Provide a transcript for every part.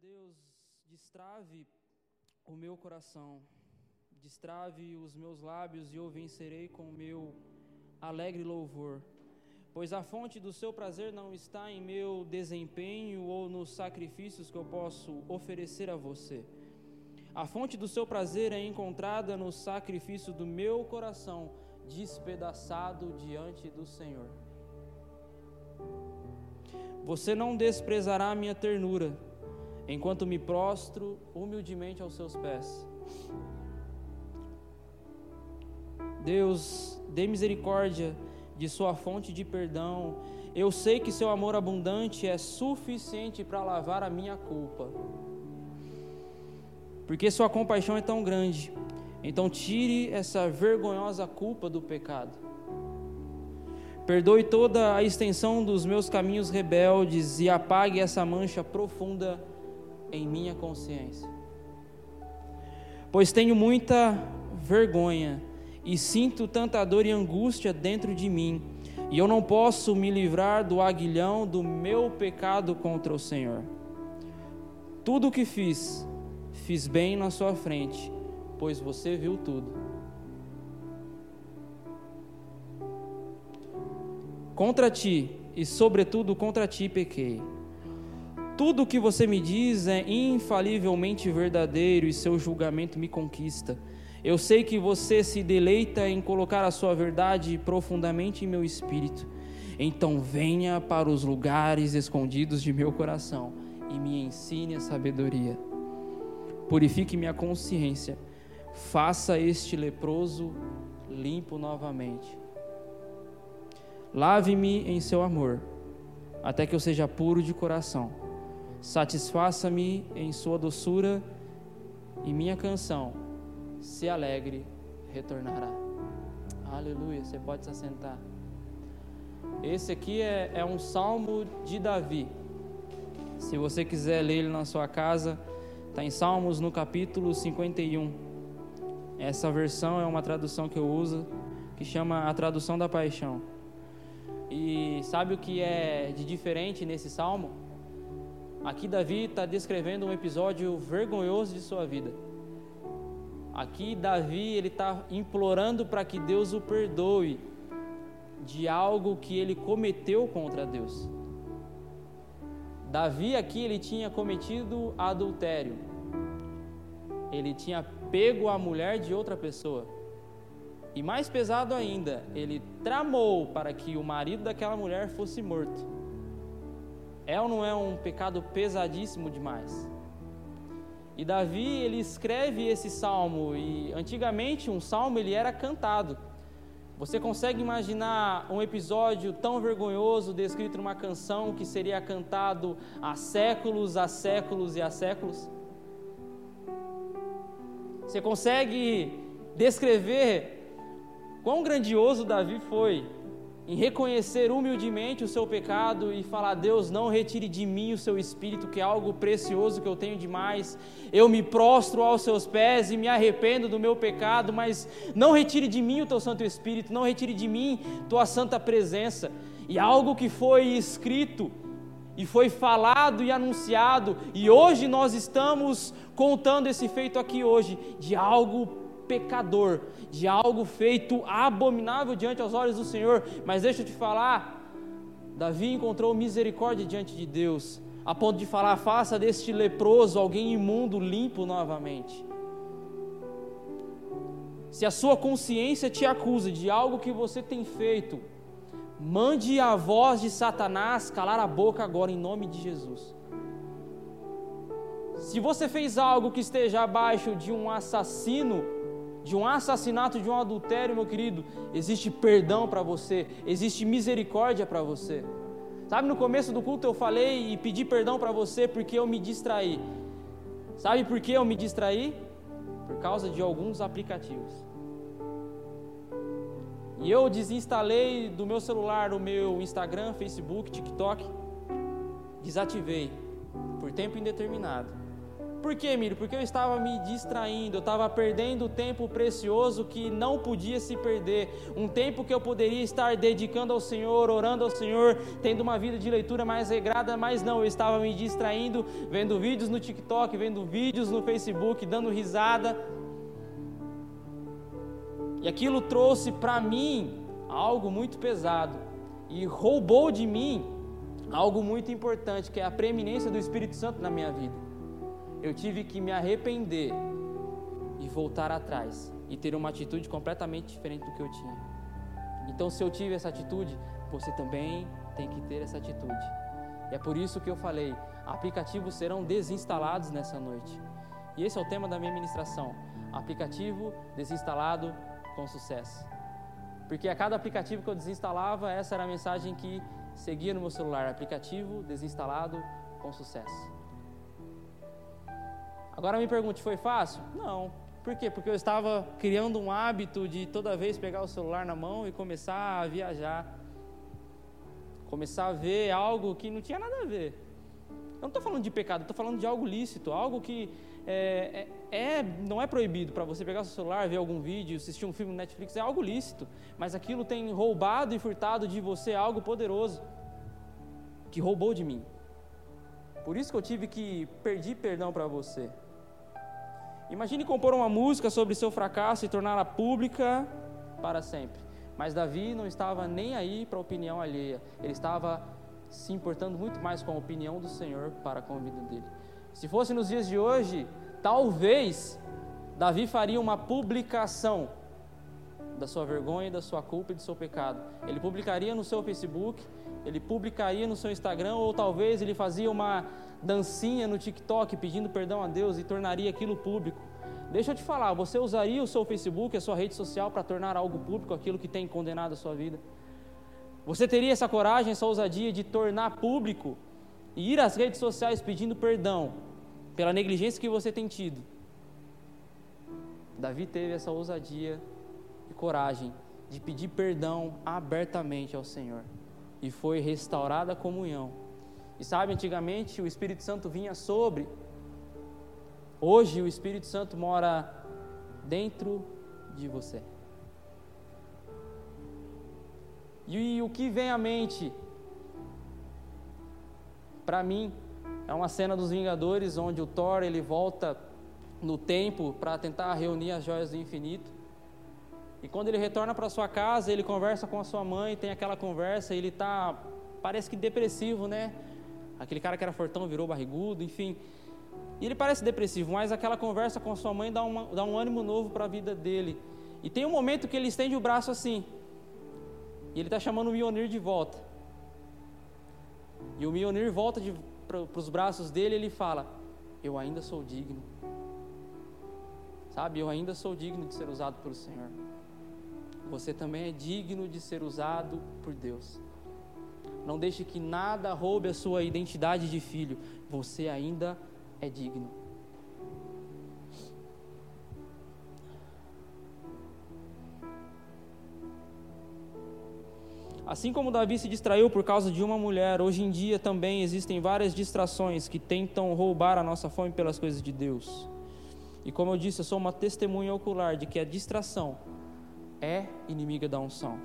Deus, destrave o meu coração, destrave os meus lábios e eu vencerei com o meu alegre louvor. Pois a fonte do seu prazer não está em meu desempenho ou nos sacrifícios que eu posso oferecer a você. A fonte do seu prazer é encontrada no sacrifício do meu coração, despedaçado diante do Senhor. Você não desprezará a minha ternura, enquanto me prostro humildemente aos seus pés. Deus, dê misericórdia de sua fonte de perdão. Eu sei que seu amor abundante é suficiente para lavar a minha culpa. Porque sua compaixão é tão grande. Então tire essa vergonhosa culpa do pecado. Perdoe toda a extensão dos meus caminhos rebeldes e apague essa mancha profunda em minha consciência. Pois tenho muita vergonha e sinto tanta dor e angústia dentro de mim, e eu não posso me livrar do aguilhão do meu pecado contra o Senhor. Tudo o que fiz, fiz bem na sua frente, pois você viu tudo. Contra ti, e sobretudo contra ti pequei. Tudo o que você me diz é infalivelmente verdadeiro e seu julgamento me conquista. Eu sei que você se deleita em colocar a sua verdade profundamente em meu espírito. Então venha para os lugares escondidos de meu coração e me ensine a sabedoria. Purifique minha consciência. Faça este leproso limpo novamente. Lave-me em seu amor, até que eu seja puro de coração. Satisfaça-me em sua doçura e minha canção se alegre retornará. Aleluia. Você pode se assentar. Esse aqui é, é um salmo de Davi. Se você quiser ler ele na sua casa, está em Salmos no capítulo 51. Essa versão é uma tradução que eu uso, que chama a tradução da paixão. E sabe o que é de diferente nesse salmo? Aqui Davi está descrevendo um episódio vergonhoso de sua vida. Aqui Davi ele está implorando para que Deus o perdoe de algo que ele cometeu contra Deus. Davi aqui ele tinha cometido adultério. Ele tinha pego a mulher de outra pessoa. E mais pesado ainda, ele tramou para que o marido daquela mulher fosse morto. É ou não é um pecado pesadíssimo demais? E Davi, ele escreve esse salmo e antigamente um salmo ele era cantado. Você consegue imaginar um episódio tão vergonhoso descrito numa canção que seria cantado há séculos, há séculos e há séculos? Você consegue descrever quão grandioso Davi foi em reconhecer humildemente o seu pecado e falar: Deus, não retire de mim o seu espírito, que é algo precioso que eu tenho demais. Eu me prostro aos seus pés e me arrependo do meu pecado, mas não retire de mim o teu Santo Espírito, não retire de mim tua santa presença. E algo que foi escrito e foi falado e anunciado, e hoje nós estamos contando esse feito aqui hoje, de algo pecador, de algo feito abominável diante aos olhos do Senhor. Mas deixa eu te falar, Davi encontrou misericórdia diante de Deus, a ponto de falar: faça deste leproso alguém imundo limpo novamente. Se a sua consciência te acusa de algo que você tem feito, mande a voz de Satanás calar a boca agora em nome de Jesus. Se você fez algo que esteja abaixo de um assassino, de um assassinato, de um adultério, meu querido, existe perdão para você, existe misericórdia para você. Sabe, no começo do culto eu falei e pedi perdão para você porque eu me distraí. Sabe por que eu me distraí? Por causa de alguns aplicativos. E eu desinstalei do meu celular o meu Instagram, Facebook, TikTok. Desativei por tempo indeterminado. Por quê, Emílio? Porque eu estava me distraindo, eu estava perdendo tempo precioso que não podia se perder, um tempo que eu poderia estar dedicando ao Senhor, orando ao Senhor, tendo uma vida de leitura mais regrada, mas não, eu estava me distraindo, vendo vídeos no TikTok, vendo vídeos no Facebook, dando risada. E aquilo trouxe para mim algo muito pesado e roubou de mim algo muito importante, que é a preeminência do Espírito Santo na minha vida eu tive que me arrepender e voltar atrás e ter uma atitude completamente diferente do que eu tinha. Então, se eu tive essa atitude, você também tem que ter essa atitude. E é por isso que eu falei: aplicativos serão desinstalados nessa noite. E esse é o tema da minha ministração: aplicativo desinstalado com sucesso. Porque a cada aplicativo que eu desinstalava, essa era a mensagem que seguia no meu celular: aplicativo desinstalado com sucesso. Agora me pergunte, foi fácil? Não. Por quê? Porque eu estava criando um hábito de toda vez pegar o celular na mão e começar a viajar. Começar a ver algo que não tinha nada a ver. Eu não estou falando de pecado, estou falando de algo lícito, algo que é, é, é não é proibido para você pegar seu celular, ver algum vídeo, assistir um filme no Netflix, é algo lícito, mas aquilo tem roubado e furtado de você algo poderoso, que roubou de mim. Por isso que eu tive que pedir perdão para você. Imagine compor uma música sobre seu fracasso e torná-la pública para sempre. Mas Davi não estava nem aí para a opinião alheia. Ele estava se importando muito mais com a opinião do Senhor para com a vida dele. Se fosse nos dias de hoje, talvez Davi faria uma publicação da sua vergonha, da sua culpa e do seu pecado. Ele publicaria no seu Facebook, ele publicaria no seu Instagram, ou talvez ele fazia uma dancinha no TikTok pedindo perdão a Deus e tornaria aquilo público. Deixa eu te falar, você usaria o seu Facebook, a sua rede social para tornar algo público aquilo que tem condenado a sua vida? Você teria essa coragem, essa ousadia de tornar público e ir às redes sociais pedindo perdão pela negligência que você tem tido? Davi teve essa ousadia e coragem de pedir perdão abertamente ao Senhor e foi restaurada a comunhão e sabe, antigamente o Espírito Santo vinha sobre. Hoje o Espírito Santo mora dentro de você. E, o que vem à mente para mim é uma cena dos Vingadores onde o Thor ele volta no tempo para tentar reunir as joias do infinito. E quando ele retorna para sua casa, ele conversa com a sua mãe, tem aquela conversa, ele está parece que depressivo, né? Aquele cara que era fortão virou barrigudo, enfim. E ele parece depressivo, mas aquela conversa com sua mãe dá, uma, dá um ânimo novo para a vida dele. E tem um momento que ele estende o braço assim. E ele está chamando o Mionir de volta. E o Mionir volta para os braços dele e ele fala: Eu ainda sou digno. Sabe, eu ainda sou digno de ser usado pelo Senhor. Você também é digno de ser usado por Deus. Não deixe que nada roube a sua identidade de filho. Você ainda é digno. Assim como Davi se distraiu por causa de uma mulher, hoje em dia também existem várias distrações que tentam roubar a nossa fome pelas coisas de Deus. E como eu disse, eu sou uma testemunha ocular de que a distração é inimiga da unção.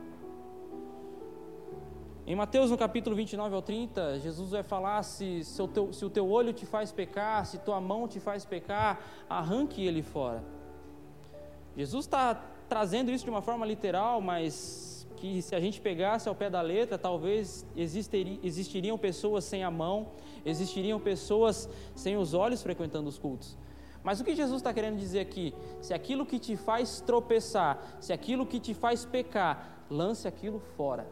Em Mateus, no capítulo 29 ao 30, Jesus vai falar: se, se, o teu, se o teu olho te faz pecar, se tua mão te faz pecar, arranque ele fora. Jesus está trazendo isso de uma forma literal, mas que se a gente pegasse ao pé da letra, talvez existiriam pessoas sem a mão, existiriam pessoas sem os olhos frequentando os cultos. Mas o que Jesus está querendo dizer aqui? Se aquilo que te faz tropeçar, se aquilo que te faz pecar, lance aquilo fora.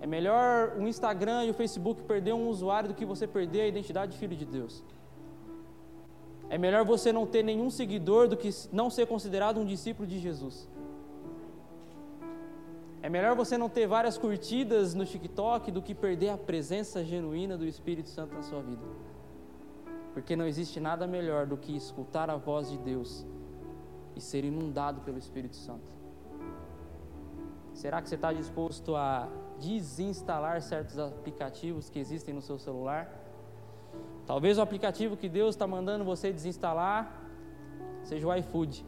É melhor o Instagram e o Facebook perder um usuário do que você perder a identidade de filho de Deus. É melhor você não ter nenhum seguidor do que não ser considerado um discípulo de Jesus. É melhor você não ter várias curtidas no TikTok do que perder a presença genuína do Espírito Santo na sua vida. Porque não existe nada melhor do que escutar a voz de Deus e ser inundado pelo Espírito Santo. Será que você está disposto a desinstalar certos aplicativos que existem no seu celular? Talvez o aplicativo que Deus está mandando você desinstalar seja o iFood.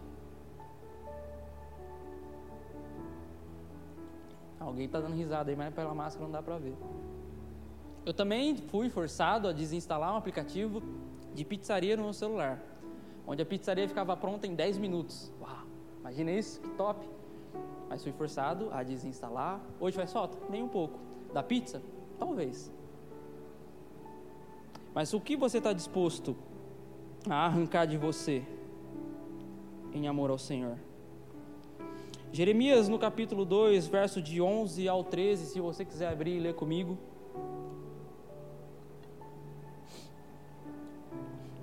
Alguém está dando risada aí, mas pela máscara não dá para ver. Eu também fui forçado a desinstalar um aplicativo de pizzaria no meu celular, onde a pizzaria ficava pronta em 10 minutos. Uau, imagina isso, que top! Mas fui forçado a desinstalar. Hoje faz falta? Nem um pouco. Da pizza? Talvez. Mas o que você está disposto a arrancar de você em amor ao Senhor? Jeremias, no capítulo 2, verso de 11 ao 13, se você quiser abrir e ler comigo.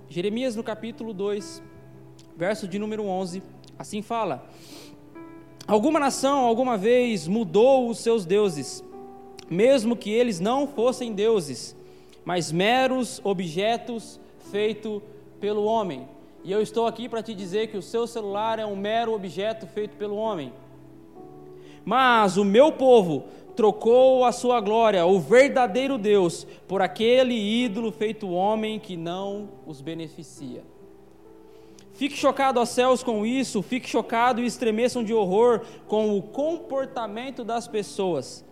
Jeremias, no capítulo 2, verso de número 11, assim fala: Alguma nação alguma vez mudou os seus deuses, mesmo que eles não fossem deuses mas meros objetos feitos pelo homem. E eu estou aqui para te dizer que o seu celular é um mero objeto feito pelo homem. Mas o meu povo trocou a sua glória, o verdadeiro Deus, por aquele ídolo feito homem que não os beneficia. Fique chocado aos céus com isso, fique chocado e estremeçam de horror com o comportamento das pessoas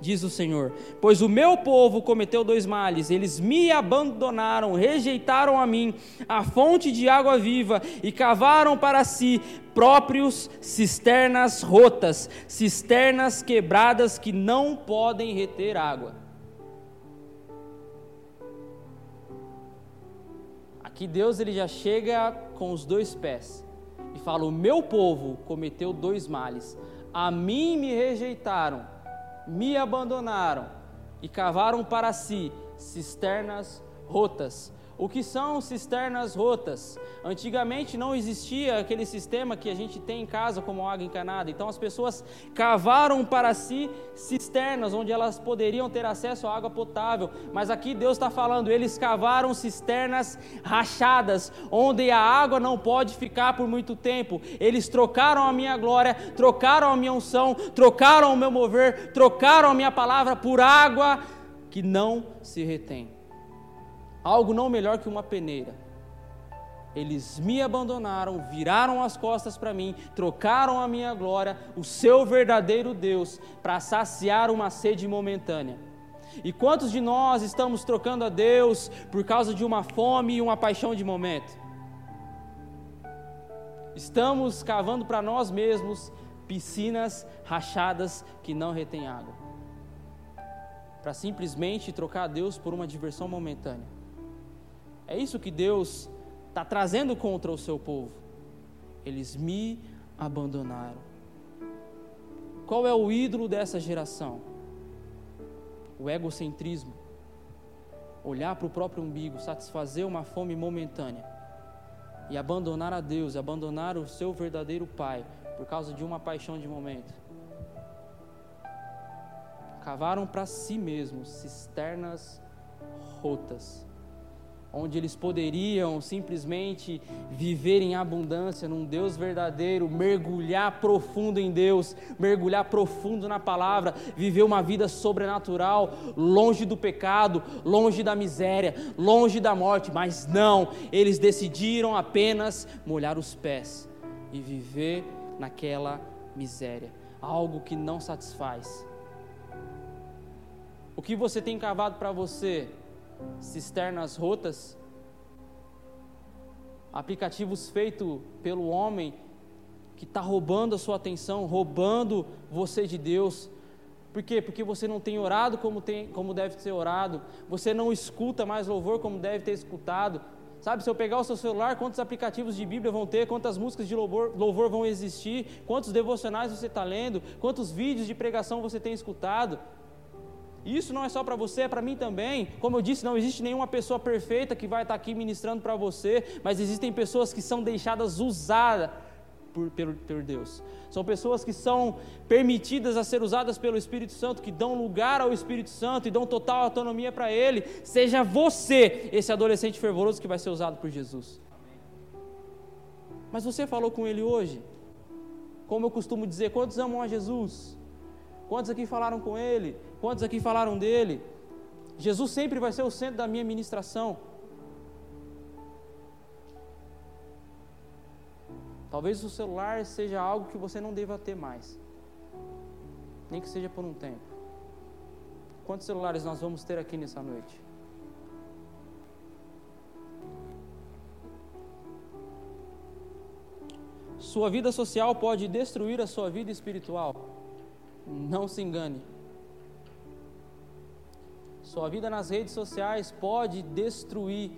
diz o Senhor. Pois o meu povo cometeu dois males: eles me abandonaram, rejeitaram a mim, a fonte de água viva, e cavaram para si próprios cisternas rotas, cisternas quebradas que não podem reter água. Aqui Deus ele já chega com os dois pés e fala: O meu povo cometeu dois males. A mim me rejeitaram me abandonaram e cavaram para si cisternas rotas. O que são cisternas rotas? Antigamente não existia aquele sistema que a gente tem em casa como água encanada. Então as pessoas cavaram para si cisternas onde elas poderiam ter acesso à água potável. Mas aqui Deus está falando, eles cavaram cisternas rachadas, onde a água não pode ficar por muito tempo. Eles trocaram a minha glória, trocaram a minha unção, trocaram o meu mover, trocaram a minha palavra por água que não se retém algo não melhor que uma peneira. Eles me abandonaram, viraram as costas para mim, trocaram a minha glória, o seu verdadeiro Deus, para saciar uma sede momentânea. E quantos de nós estamos trocando a Deus por causa de uma fome e uma paixão de momento? Estamos cavando para nós mesmos piscinas rachadas que não retêm água, para simplesmente trocar a Deus por uma diversão momentânea. É isso que Deus está trazendo contra o seu povo. Eles me abandonaram. Qual é o ídolo dessa geração? O egocentrismo. Olhar para o próprio umbigo, satisfazer uma fome momentânea e abandonar a Deus, abandonar o seu verdadeiro Pai por causa de uma paixão de momento. Cavaram para si mesmos cisternas rotas onde eles poderiam simplesmente viver em abundância num Deus verdadeiro, mergulhar profundo em Deus, mergulhar profundo na palavra, viver uma vida sobrenatural, longe do pecado, longe da miséria, longe da morte, mas não, eles decidiram apenas molhar os pés e viver naquela miséria, algo que não satisfaz. O que você tem cavado para você? Cisternas rotas, aplicativos feitos pelo homem que está roubando a sua atenção, roubando você de Deus. Por quê? Porque você não tem orado como, tem, como deve ser orado, você não escuta mais louvor como deve ter escutado. Sabe, se eu pegar o seu celular, quantos aplicativos de Bíblia vão ter, quantas músicas de louvor, louvor vão existir, quantos devocionais você está lendo, quantos vídeos de pregação você tem escutado. E isso não é só para você, é para mim também. Como eu disse, não existe nenhuma pessoa perfeita que vai estar tá aqui ministrando para você, mas existem pessoas que são deixadas usadas por, Deus. São pessoas que são permitidas a ser usadas pelo Espírito Santo, que dão lugar ao Espírito Santo e dão total autonomia para Ele. Seja você esse adolescente fervoroso que vai ser usado por Jesus. Mas você falou com Ele hoje? Como eu costumo dizer, quantos amam a Jesus? Quantos aqui falaram com ele? Quantos aqui falaram dele? Jesus sempre vai ser o centro da minha ministração. Talvez o celular seja algo que você não deva ter mais, nem que seja por um tempo. Quantos celulares nós vamos ter aqui nessa noite? Sua vida social pode destruir a sua vida espiritual. Não se engane. Sua vida nas redes sociais pode destruir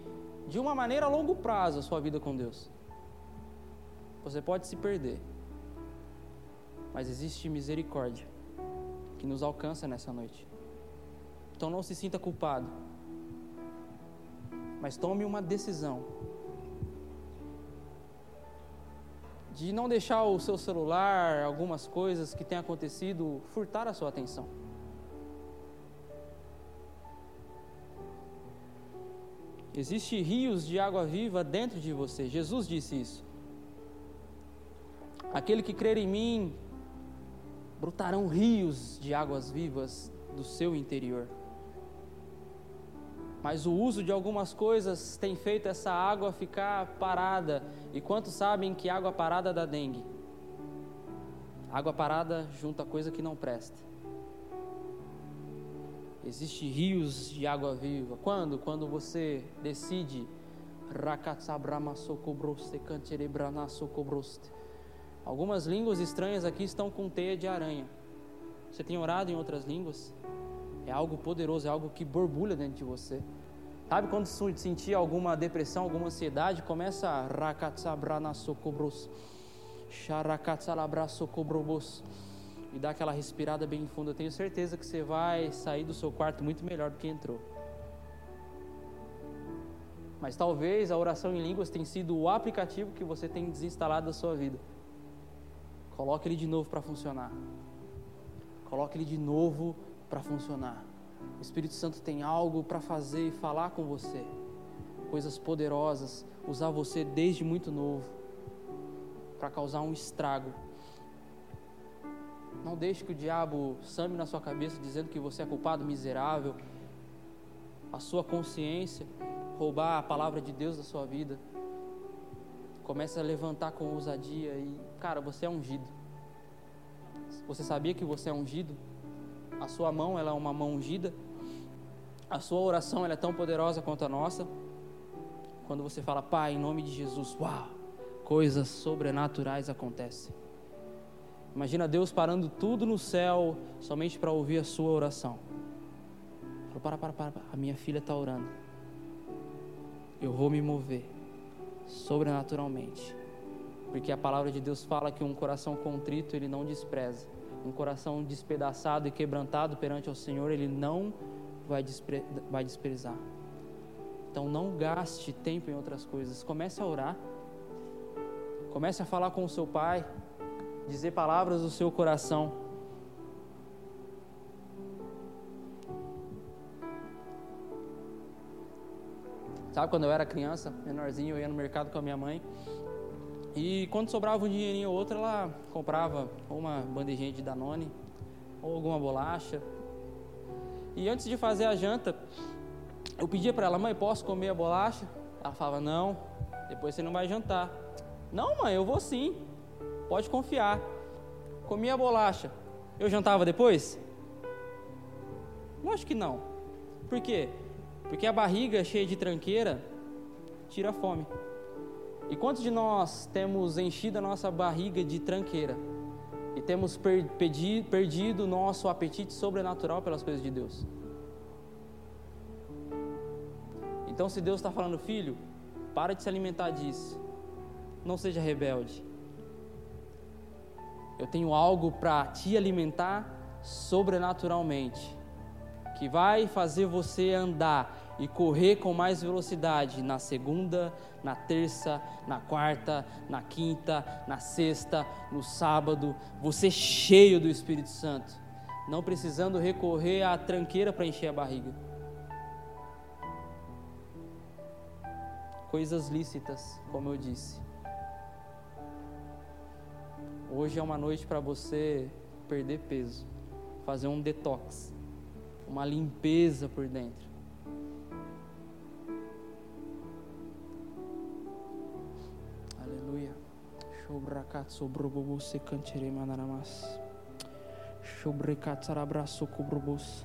de uma maneira a longo prazo a sua vida com Deus. Você pode se perder. Mas existe misericórdia que nos alcança nessa noite. Então não se sinta culpado. Mas tome uma decisão de não deixar o seu celular, algumas coisas que têm acontecido, furtar a sua atenção. Existem rios de água viva dentro de você. Jesus disse isso. Aquele que crer em mim, brotarão rios de águas vivas do seu interior. Mas o uso de algumas coisas tem feito essa água ficar parada. E quantos sabem que água parada dá dengue? Água parada junta coisa que não presta. Existem rios de água viva. Quando? Quando você decide Algumas línguas estranhas aqui estão com teia de aranha. Você tem orado em outras línguas? É algo poderoso, é algo que borbulha dentro de você. Sabe quando sentir alguma depressão, alguma ansiedade, começa a rakatsabranasokobrus, sharakatsalabраsokobrobos e dá aquela respirada bem funda. Eu tenho certeza que você vai sair do seu quarto muito melhor do que entrou. Mas talvez a oração em línguas tenha sido o aplicativo que você tem desinstalado da sua vida. Coloque ele de novo para funcionar. Coloque ele de novo para funcionar. O Espírito Santo tem algo para fazer e falar com você. Coisas poderosas, usar você desde muito novo para causar um estrago não deixe que o diabo same na sua cabeça dizendo que você é culpado, miserável. A sua consciência roubar a palavra de Deus da sua vida. Comece a levantar com ousadia e, cara, você é ungido. Você sabia que você é ungido? A sua mão, ela é uma mão ungida. A sua oração, ela é tão poderosa quanto a nossa. Quando você fala, Pai, em nome de Jesus, uau, coisas sobrenaturais acontecem. Imagina Deus parando tudo no céu somente para ouvir a sua oração. Falou, para, para, para, a minha filha está orando. Eu vou me mover sobrenaturalmente. Porque a palavra de Deus fala que um coração contrito ele não despreza. Um coração despedaçado e quebrantado perante o Senhor, ele não vai, despre vai desprezar. Então não gaste tempo em outras coisas. Comece a orar. Comece a falar com o seu pai dizer palavras do seu coração. Sabe quando eu era criança, menorzinho, eu ia no mercado com a minha mãe. E quando sobrava um dinheirinho ou outro, ela comprava uma bandejinha de Danone ou alguma bolacha. E antes de fazer a janta, eu pedia para ela, mãe, posso comer a bolacha? Ela falava, não, depois você não vai jantar. Não, mãe, eu vou sim. Pode confiar. Comia a bolacha. Eu jantava depois? Lógico que não. Por quê? Porque a barriga cheia de tranqueira tira a fome. E quantos de nós temos enchido a nossa barriga de tranqueira? E temos perdido o nosso apetite sobrenatural pelas coisas de Deus? Então, se Deus está falando, filho, para de se alimentar disso. Não seja rebelde. Eu tenho algo para te alimentar sobrenaturalmente, que vai fazer você andar e correr com mais velocidade na segunda, na terça, na quarta, na quinta, na sexta, no sábado, você cheio do Espírito Santo, não precisando recorrer à tranqueira para encher a barriga. Coisas lícitas, como eu disse. Hoje é uma noite para você perder peso, fazer um detox, uma limpeza por dentro. Aleluia. Shobrakat sobrobobo se cantere manaramas. Shobrekat sarabraço cobrobos.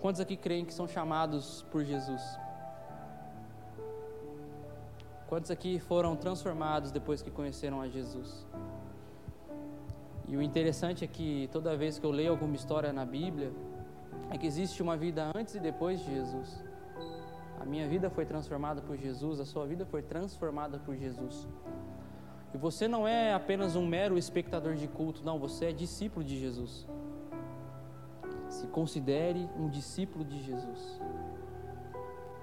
Quantos aqui creem que são chamados por Jesus? Quantos aqui foram transformados depois que conheceram a Jesus? E o interessante é que toda vez que eu leio alguma história na Bíblia, é que existe uma vida antes e depois de Jesus. A minha vida foi transformada por Jesus, a sua vida foi transformada por Jesus. E você não é apenas um mero espectador de culto, não, você é discípulo de Jesus. Se considere um discípulo de Jesus.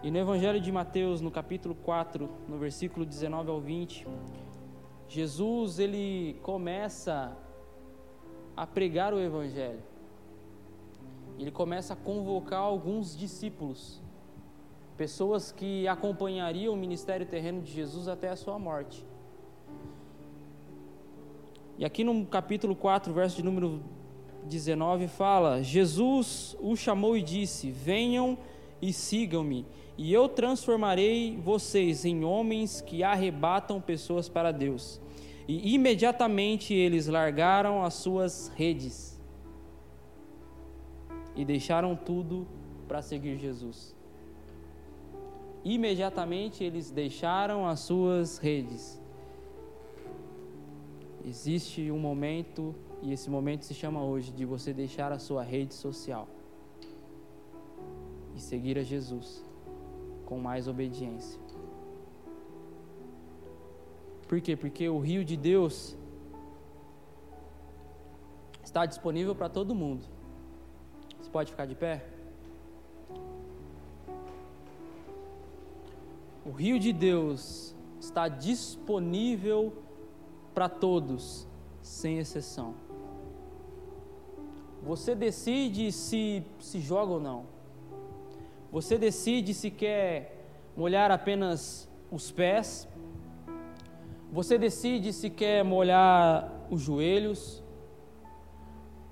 E no Evangelho de Mateus, no capítulo 4, no versículo 19 ao 20, Jesus ele começa a pregar o Evangelho. Ele começa a convocar alguns discípulos, pessoas que acompanhariam o ministério terreno de Jesus até a sua morte. E aqui no capítulo 4, verso de número 19 fala: Jesus o chamou e disse: Venham e sigam-me, e eu transformarei vocês em homens que arrebatam pessoas para Deus. E imediatamente eles largaram as suas redes e deixaram tudo para seguir Jesus. Imediatamente eles deixaram as suas redes. Existe um momento e esse momento se chama hoje de você deixar a sua rede social e seguir a Jesus com mais obediência. Por quê? Porque o rio de Deus está disponível para todo mundo. Você pode ficar de pé? O rio de Deus está disponível para todos, sem exceção. Você decide se se joga ou não. Você decide se quer molhar apenas os pés. Você decide se quer molhar os joelhos.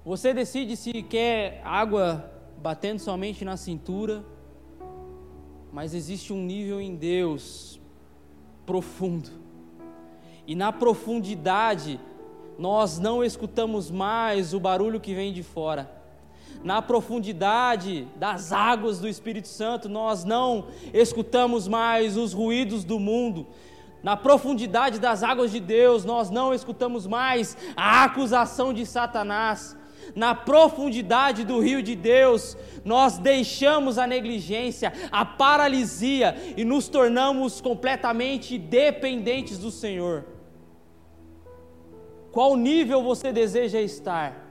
Você decide se quer água batendo somente na cintura. Mas existe um nível em Deus profundo. E na profundidade, nós não escutamos mais o barulho que vem de fora. Na profundidade das águas do Espírito Santo, nós não escutamos mais os ruídos do mundo. Na profundidade das águas de Deus, nós não escutamos mais a acusação de Satanás. Na profundidade do rio de Deus, nós deixamos a negligência, a paralisia e nos tornamos completamente dependentes do Senhor. Qual nível você deseja estar?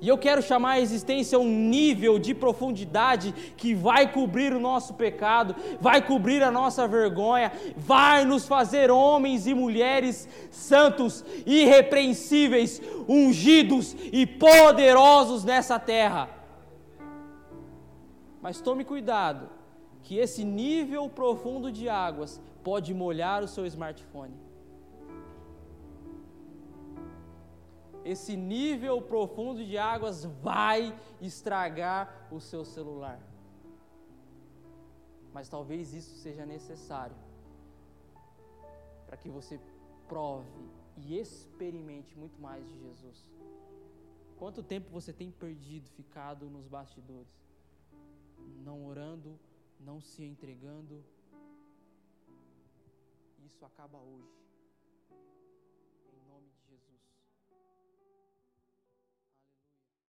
E eu quero chamar a existência um nível de profundidade que vai cobrir o nosso pecado, vai cobrir a nossa vergonha, vai nos fazer homens e mulheres santos, irrepreensíveis, ungidos e poderosos nessa terra. Mas tome cuidado, que esse nível profundo de águas pode molhar o seu smartphone. Esse nível profundo de águas vai estragar o seu celular. Mas talvez isso seja necessário para que você prove e experimente muito mais de Jesus. Quanto tempo você tem perdido, ficado nos bastidores? Não orando, não se entregando. Isso acaba hoje.